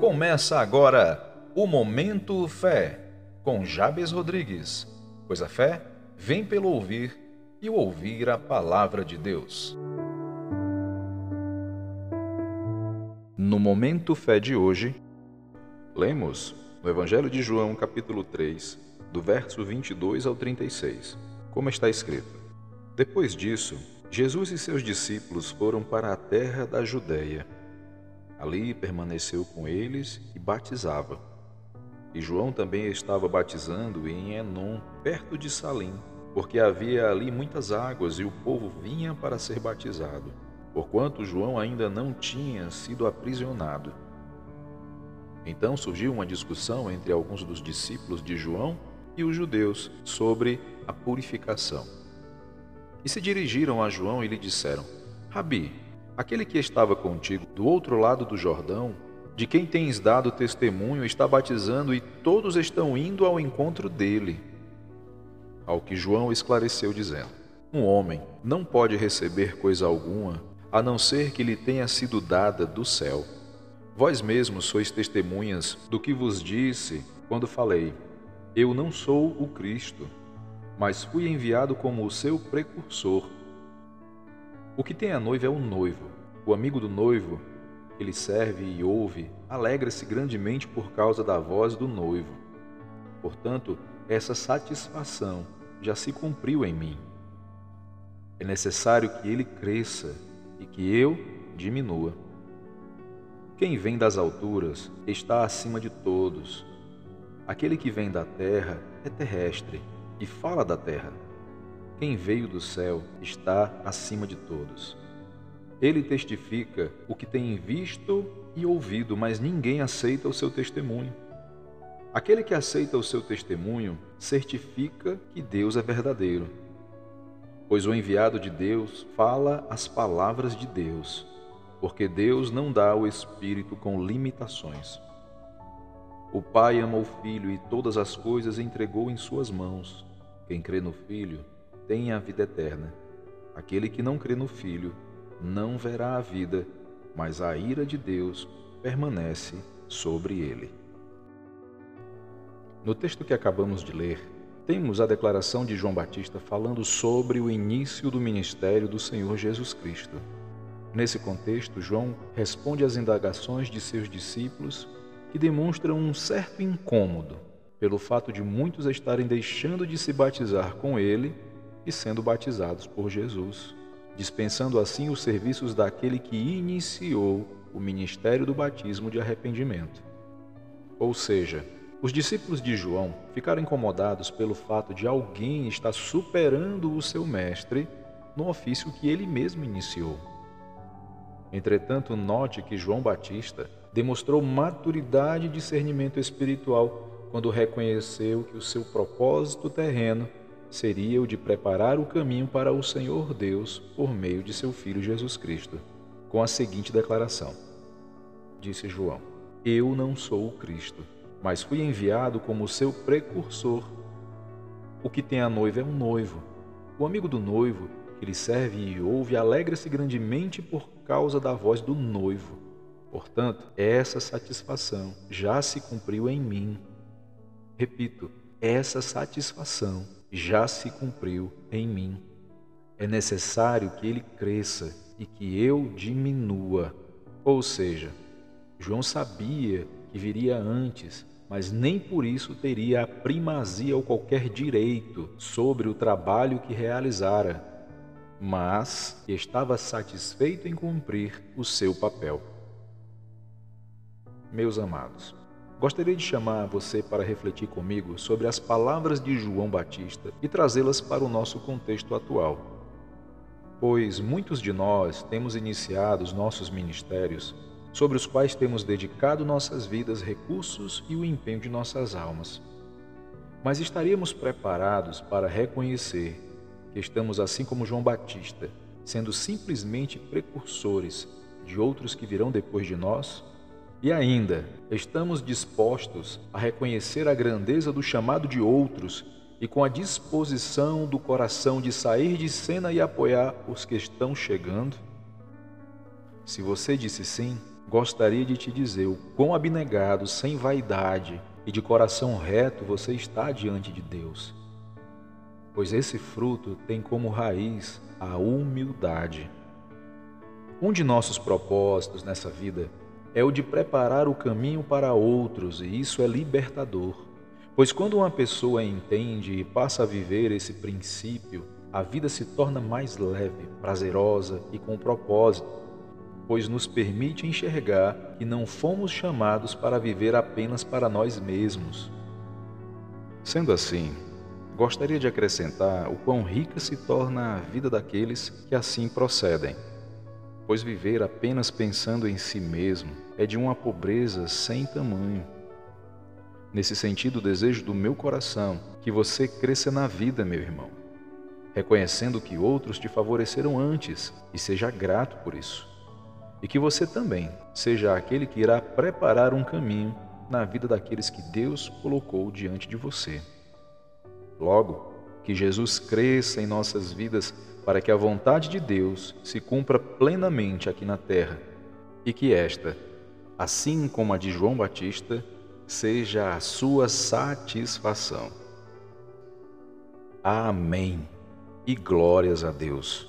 Começa agora o Momento Fé, com Jabes Rodrigues, pois a fé vem pelo ouvir e ouvir a palavra de Deus. No Momento Fé de hoje, lemos no Evangelho de João, capítulo 3, do verso 22 ao 36, como está escrito: Depois disso, Jesus e seus discípulos foram para a terra da Judéia Ali permaneceu com eles e batizava. E João também estava batizando em Enom, perto de Salim, porque havia ali muitas águas e o povo vinha para ser batizado, porquanto João ainda não tinha sido aprisionado. Então surgiu uma discussão entre alguns dos discípulos de João e os judeus sobre a purificação. E se dirigiram a João e lhe disseram: Rabi, Aquele que estava contigo do outro lado do Jordão, de quem tens dado testemunho, está batizando e todos estão indo ao encontro dele. Ao que João esclareceu, dizendo: Um homem não pode receber coisa alguma a não ser que lhe tenha sido dada do céu. Vós mesmos sois testemunhas do que vos disse quando falei: Eu não sou o Cristo, mas fui enviado como o seu precursor. O que tem a noiva é o noivo. O amigo do noivo, ele serve e ouve, alegra-se grandemente por causa da voz do noivo. Portanto, essa satisfação já se cumpriu em mim. É necessário que ele cresça e que eu diminua. Quem vem das alturas está acima de todos. Aquele que vem da terra é terrestre e fala da terra. Quem veio do céu está acima de todos. Ele testifica o que tem visto e ouvido, mas ninguém aceita o seu testemunho. Aquele que aceita o seu testemunho certifica que Deus é verdadeiro, pois o enviado de Deus fala as palavras de Deus, porque Deus não dá o Espírito com limitações. O Pai ama o Filho e todas as coisas entregou em suas mãos. Quem crê no Filho tem a vida eterna. Aquele que não crê no Filho não verá a vida, mas a ira de Deus permanece sobre ele. No texto que acabamos de ler, temos a declaração de João Batista falando sobre o início do ministério do Senhor Jesus Cristo. Nesse contexto, João responde às indagações de seus discípulos que demonstram um certo incômodo pelo fato de muitos estarem deixando de se batizar com ele e sendo batizados por Jesus, dispensando assim os serviços daquele que iniciou o ministério do batismo de arrependimento. Ou seja, os discípulos de João ficaram incomodados pelo fato de alguém estar superando o seu mestre no ofício que ele mesmo iniciou. Entretanto, note que João Batista demonstrou maturidade e discernimento espiritual quando reconheceu que o seu propósito terreno seria o de preparar o caminho para o Senhor Deus por meio de seu Filho Jesus Cristo, com a seguinte declaração: Disse João: Eu não sou o Cristo, mas fui enviado como seu precursor. O que tem a noiva é um noivo. O amigo do noivo, que lhe serve e ouve, alegra-se grandemente por causa da voz do noivo. Portanto, essa satisfação já se cumpriu em mim. Repito, essa satisfação já se cumpriu em mim. É necessário que ele cresça e que eu diminua. Ou seja, João sabia que viria antes, mas nem por isso teria a primazia ou qualquer direito sobre o trabalho que realizara, mas estava satisfeito em cumprir o seu papel. Meus amados, Gostaria de chamar você para refletir comigo sobre as palavras de João Batista e trazê-las para o nosso contexto atual. Pois muitos de nós temos iniciado os nossos ministérios, sobre os quais temos dedicado nossas vidas, recursos e o empenho de nossas almas. Mas estaríamos preparados para reconhecer que estamos assim como João Batista, sendo simplesmente precursores de outros que virão depois de nós? E ainda, estamos dispostos a reconhecer a grandeza do chamado de outros e com a disposição do coração de sair de cena e apoiar os que estão chegando? Se você disse sim, gostaria de te dizer o quão abnegado, sem vaidade e de coração reto você está diante de Deus. Pois esse fruto tem como raiz a humildade. Um de nossos propósitos nessa vida é o de preparar o caminho para outros, e isso é libertador. Pois quando uma pessoa entende e passa a viver esse princípio, a vida se torna mais leve, prazerosa e com propósito pois nos permite enxergar que não fomos chamados para viver apenas para nós mesmos. Sendo assim, gostaria de acrescentar o quão rica se torna a vida daqueles que assim procedem, pois viver apenas pensando em si mesmo é de uma pobreza sem tamanho. Nesse sentido, desejo do meu coração que você cresça na vida, meu irmão, reconhecendo que outros te favoreceram antes e seja grato por isso e que você também seja aquele que irá preparar um caminho na vida daqueles que Deus colocou diante de você. Logo, que Jesus cresça em nossas vidas para que a vontade de Deus se cumpra plenamente aqui na terra e que esta, assim como a de João Batista, seja a sua satisfação. Amém. E glórias a Deus.